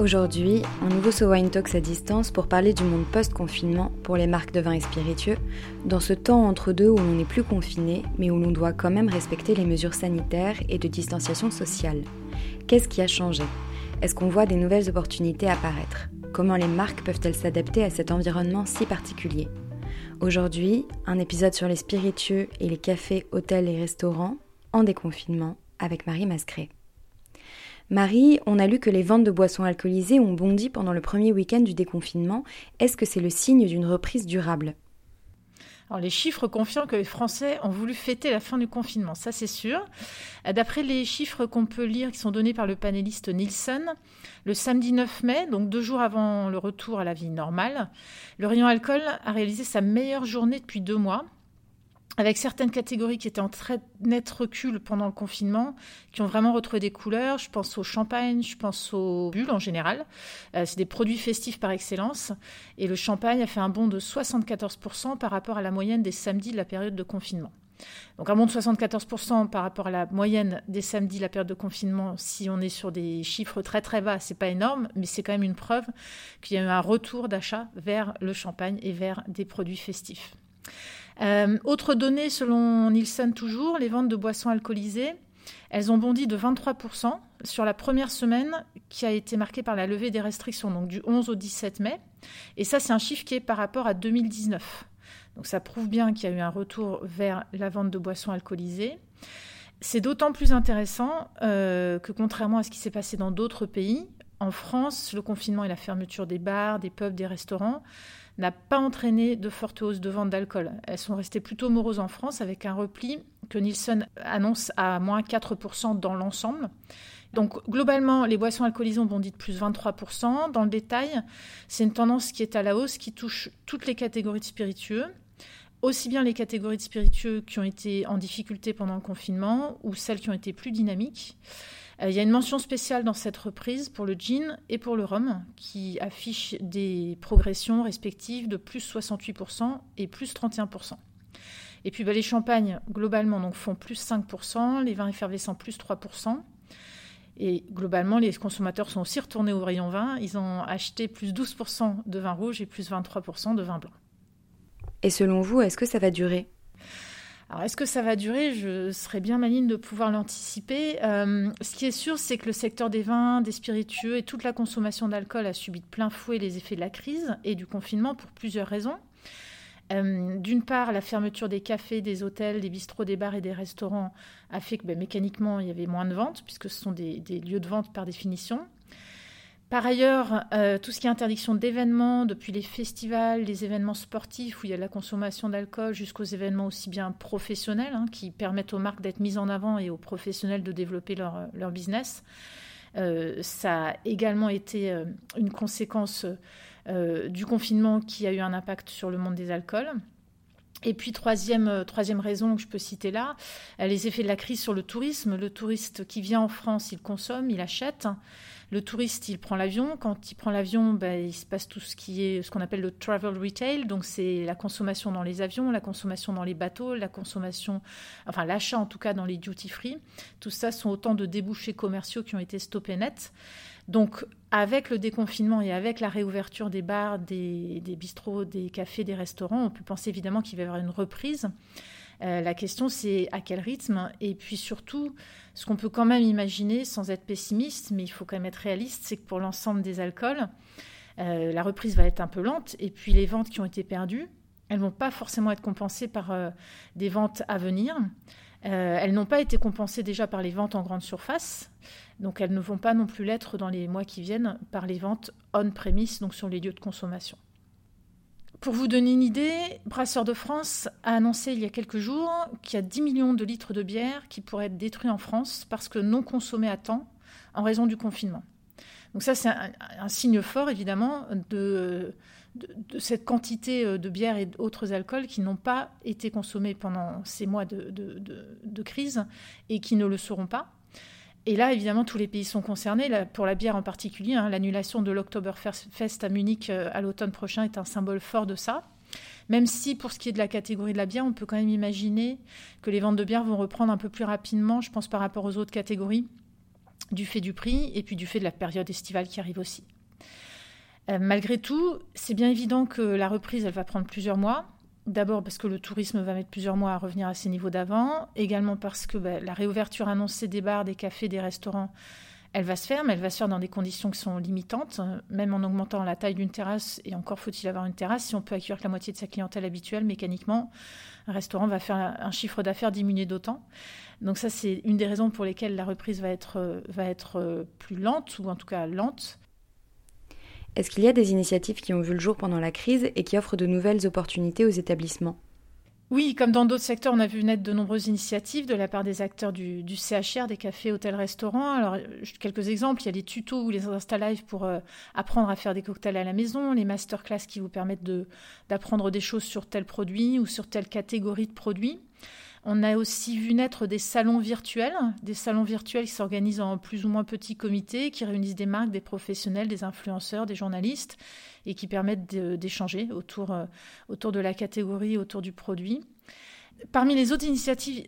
Aujourd'hui, un nouveau So Wine Talks à distance pour parler du monde post-confinement pour les marques de vin et spiritueux, dans ce temps entre deux où l'on n'est plus confiné, mais où l'on doit quand même respecter les mesures sanitaires et de distanciation sociale. Qu'est-ce qui a changé? Est-ce qu'on voit des nouvelles opportunités apparaître? Comment les marques peuvent-elles s'adapter à cet environnement si particulier? Aujourd'hui, un épisode sur les spiritueux et les cafés, hôtels et restaurants en déconfinement avec Marie Mascret. Marie, on a lu que les ventes de boissons alcoolisées ont bondi pendant le premier week-end du déconfinement. Est-ce que c'est le signe d'une reprise durable? Alors, les chiffres confirment que les Français ont voulu fêter la fin du confinement, ça c'est sûr. D'après les chiffres qu'on peut lire qui sont donnés par le panéliste Nielsen, le samedi 9 mai, donc deux jours avant le retour à la vie normale, le rayon alcool a réalisé sa meilleure journée depuis deux mois avec certaines catégories qui étaient en très net recul pendant le confinement, qui ont vraiment retrouvé des couleurs. Je pense au champagne, je pense aux bulles en général. Euh, c'est des produits festifs par excellence. Et le champagne a fait un bond de 74% par rapport à la moyenne des samedis de la période de confinement. Donc un bond de 74% par rapport à la moyenne des samedis de la période de confinement, si on est sur des chiffres très très bas, c'est pas énorme, mais c'est quand même une preuve qu'il y a eu un retour d'achat vers le champagne et vers des produits festifs. Euh, autre donnée selon Nielsen toujours, les ventes de boissons alcoolisées, elles ont bondi de 23% sur la première semaine qui a été marquée par la levée des restrictions, donc du 11 au 17 mai. Et ça, c'est un chiffre qui est par rapport à 2019. Donc ça prouve bien qu'il y a eu un retour vers la vente de boissons alcoolisées. C'est d'autant plus intéressant euh, que contrairement à ce qui s'est passé dans d'autres pays, en France, le confinement et la fermeture des bars, des pubs, des restaurants n'a pas entraîné de forte hausse de vente d'alcool. Elles sont restées plutôt moroses en France avec un repli que Nielsen annonce à moins 4% dans l'ensemble. Donc globalement, les boissons alcoolisées ont bondi de plus 23%. Dans le détail, c'est une tendance qui est à la hausse, qui touche toutes les catégories de spiritueux, aussi bien les catégories de spiritueux qui ont été en difficulté pendant le confinement ou celles qui ont été plus dynamiques. Euh, il y a une mention spéciale dans cette reprise pour le gin et pour le rhum, qui affichent des progressions respectives de plus 68% et plus 31%. Et puis bah, les champagnes, globalement, font plus 5%, les vins effervescents plus 3%. Et globalement, les consommateurs sont aussi retournés au rayon vin. Ils ont acheté plus 12% de vin rouge et plus 23% de vin blanc. Et selon vous, est-ce que ça va durer? Alors, est-ce que ça va durer? Je serais bien maligne de pouvoir l'anticiper. Euh, ce qui est sûr, c'est que le secteur des vins, des spiritueux et toute la consommation d'alcool a subi de plein fouet les effets de la crise et du confinement pour plusieurs raisons. Euh, d'une part, la fermeture des cafés, des hôtels, des bistrots, des bars et des restaurants a fait que ben, mécaniquement, il y avait moins de ventes, puisque ce sont des lieux de vente par définition. Par ailleurs, euh, tout ce qui est interdiction d'événements, depuis les festivals, les événements sportifs où il y a la consommation d'alcool jusqu'aux événements aussi bien professionnels hein, qui permettent aux marques d'être mises en avant et aux professionnels de développer leur, leur business, euh, ça a également été euh, une conséquence du confinement qui a eu un impact sur le monde des alcools. Et puis troisième, troisième raison que je peux citer là, les effets de la crise sur le tourisme. Le touriste qui vient en France, il consomme, il achète. Le touriste, il prend l'avion. Quand il prend l'avion, ben, il se passe tout ce qui est ce qu'on appelle le travel retail. Donc, c'est la consommation dans les avions, la consommation dans les bateaux, la consommation, enfin, l'achat en tout cas dans les duty free. Tout ça sont autant de débouchés commerciaux qui ont été stoppés net. Donc, avec le déconfinement et avec la réouverture des bars, des, bistrots, des cafés, des restaurants, on peut penser évidemment qu'il va y avoir une reprise. Euh, la question, c'est à quel rythme? Et puis surtout, ce qu'on peut quand même imaginer, sans être pessimiste, mais il faut quand même être réaliste, c'est que pour l'ensemble des alcools, euh, la reprise va être un peu lente. Et puis les ventes qui ont été perdues, elles ne vont pas forcément être compensées par euh, des ventes à venir. Elles n'ont pas été compensées déjà par les ventes en grande surface, donc elles ne vont pas non plus l'être dans les mois qui viennent par les ventes on-premise, donc sur les lieux de consommation. Pour vous donner une idée, Brasseur de France a annoncé il y a quelques jours qu'il y a 10 millions de litres de bière qui pourraient être détruits en France parce que non consommés à temps en raison du confinement. Donc ça, c'est un, signe fort, évidemment, de, de, cette quantité euh, de bière et d'autres alcools qui n'ont pas été consommés pendant ces mois de, de, crise et qui ne le seront pas. Et là, évidemment, tous les pays sont concernés. pour la bière en particulier, hein, l'annulation de l'Oktoberfest à Munich euh, à l'automne prochain est un symbole fort de ça. Même si, pour ce qui est de la catégorie de la bière, on peut quand même imaginer que les ventes de bière vont reprendre un peu plus rapidement, je pense, par rapport aux autres catégories, du fait du prix et puis du fait de la période estivale qui arrive aussi. Euh, malgré tout, c'est bien évident que la reprise, elle va prendre plusieurs mois. D'abord parce que le tourisme va mettre plusieurs mois à revenir à ses niveaux d'avant, également parce que bah, la réouverture annoncée des bars, des cafés, des restaurants, elle va se faire, mais elle va se faire dans des conditions qui sont limitantes, même en augmentant la taille d'une terrasse, et encore faut-il avoir une terrasse, si on peut accueillir que la moitié de sa clientèle habituelle, mécaniquement, un restaurant va faire un chiffre d'affaires diminué d'autant. Donc ça, c'est une des raisons pour lesquelles la reprise va être, va être plus lente, ou en tout cas lente. Est-ce qu'il y a des initiatives qui ont vu le jour pendant la crise et qui offrent de nouvelles opportunités aux établissements? Oui, comme dans d'autres secteurs, on a vu naître de nombreuses initiatives de la part des acteurs du, CHR, des cafés, hôtels, restaurants. Alors, quelques exemples, il y a les tutos ou les Insta Live pour euh, apprendre à faire des cocktails à la maison, les masterclass qui vous permettent d'apprendre des choses sur tel produit ou sur telle catégorie de produits. On a aussi vu naître des salons virtuels, des salons virtuels qui s'organisent en plus ou moins petits comités, qui réunissent des marques, des professionnels, des influenceurs, des journalistes, et qui permettent d'échanger autour, euh, autour de la catégorie, autour du produit. Parmi les autres initiatives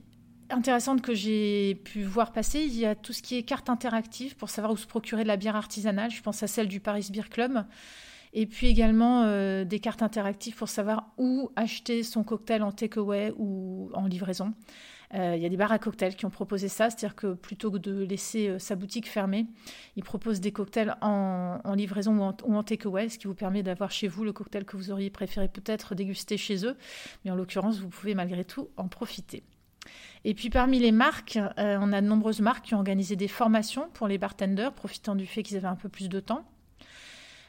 intéressantes que j'ai pu voir passer, il y a tout ce qui est carte interactive pour savoir où se procurer de la bière artisanale. Je pense à celle du Paris Beer Club et puis également euh, des cartes interactives pour savoir où acheter son cocktail en takeaway ou en livraison. Euh, il y a des bars à cocktails qui ont proposé ça, c'est-à-dire que plutôt que de laisser euh, sa boutique fermée, ils proposent des cocktails en, livraison ou en, ou en takeaway, ce qui vous permet d'avoir chez vous le cocktail que vous auriez préféré peut-être déguster chez eux, mais en l'occurrence, vous pouvez malgré tout en profiter. Et puis parmi les marques, on a de nombreuses marques qui ont organisé des formations pour les bartenders, profitant du fait qu'ils avaient un peu plus de temps.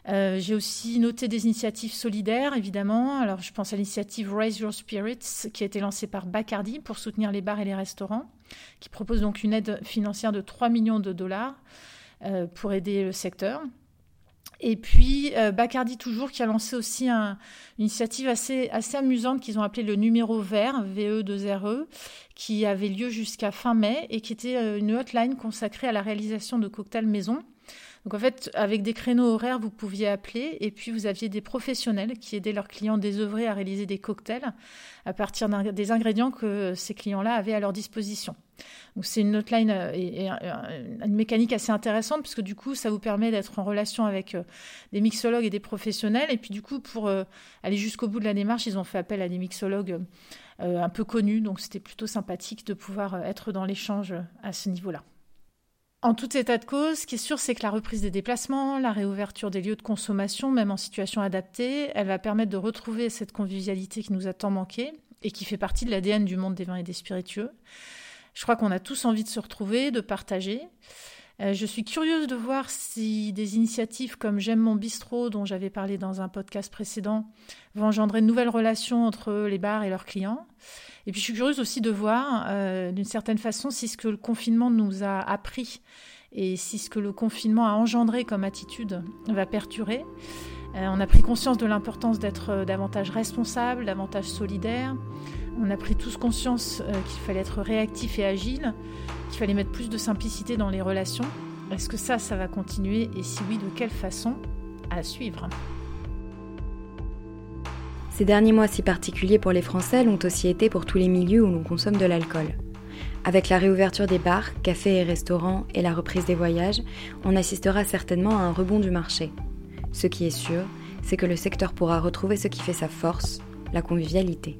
Euh, j'ai aussi noté des initiatives solidaires, évidemment. Alors, je pense à l'initiative Raise Your Spirits, qui a été lancée par Bacardi pour soutenir les bars et les restaurants, qui propose donc une aide financière de 3 millions de dollars euh, pour aider le secteur. Et puis euh, Bacardi toujours qui a lancé aussi une initiative assez, assez amusante qu'ils ont appelée le numéro vert, VE2RE, e, qui avait lieu jusqu'à fin mai et qui était une hotline consacrée à la réalisation de cocktails maison donc en fait, avec des créneaux horaires, vous pouviez appeler et puis vous aviez des professionnels qui aidaient leurs clients désœuvrés à réaliser des cocktails à partir des ingrédients que ces clients-là avaient à leur disposition. Donc c'est une hotline euh, et, une mécanique assez intéressante puisque du coup ça vous permet d'être en relation avec euh, des mixologues et des professionnels et puis du coup pour euh, aller jusqu'au bout de la démarche ils ont fait appel à des mixologues un peu connus donc c'était plutôt sympathique de pouvoir être dans l'échange à ce niveau-là. En tout état de cause, ce qui est sûr, c'est que la reprise des déplacements, la réouverture des lieux de consommation, même en situation adaptée, elle va permettre de retrouver cette convivialité qui nous a tant manqué et qui fait partie de l'ADN du monde des vins et des spiritueux. Je crois qu'on a tous envie de se retrouver, de partager. Euh, je suis curieuse de voir si des initiatives comme J'aime mon bistrot, dont j'avais parlé dans un podcast précédent, vont engendrer de nouvelles relations entre les bars et leurs clients. Et puis je suis curieuse aussi de voir, euh, d'une certaine façon, si ce que le confinement nous a appris et si ce que le confinement a engendré comme attitude va perdurer. Euh, on a pris conscience de l'importance d'être davantage responsable, davantage solidaire. On a pris tous conscience qu'il fallait être réactif et agile, qu'il fallait mettre plus de simplicité dans les relations. Est-ce que ça, ça va continuer Et si oui, de quelle façon À suivre? Ces derniers mois si particuliers pour les Français l'ont aussi été pour tous les milieux où l'on consomme de l'alcool. Avec la réouverture des bars, cafés et restaurants et la reprise des voyages, on assistera certainement à un rebond du marché. Ce qui est sûr, c'est que le secteur pourra retrouver ce qui fait sa force, la convivialité.